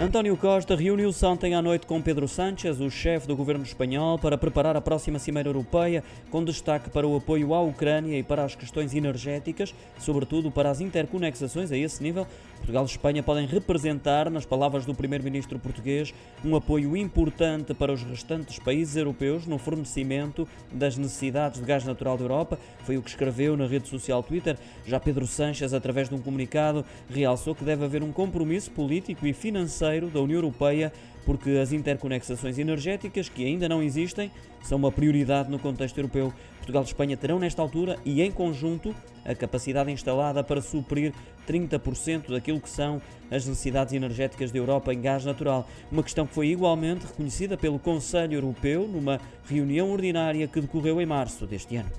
António Costa reuniu-se ontem à noite com Pedro Sánchez, o chefe do governo espanhol, para preparar a próxima Cimeira Europeia, com destaque para o apoio à Ucrânia e para as questões energéticas, sobretudo para as interconexações a esse nível. Portugal e Espanha podem representar, nas palavras do primeiro-ministro português, um apoio importante para os restantes países europeus no fornecimento das necessidades de gás natural da Europa. Foi o que escreveu na rede social Twitter. Já Pedro Sánchez, através de um comunicado, realçou que deve haver um compromisso político e financeiro da União Europeia, porque as interconexações energéticas, que ainda não existem, são uma prioridade no contexto europeu. Portugal e Espanha terão, nesta altura e em conjunto, a capacidade instalada para suprir 30% daquilo que são as necessidades energéticas da Europa em gás natural. Uma questão que foi igualmente reconhecida pelo Conselho Europeu numa reunião ordinária que decorreu em março deste ano.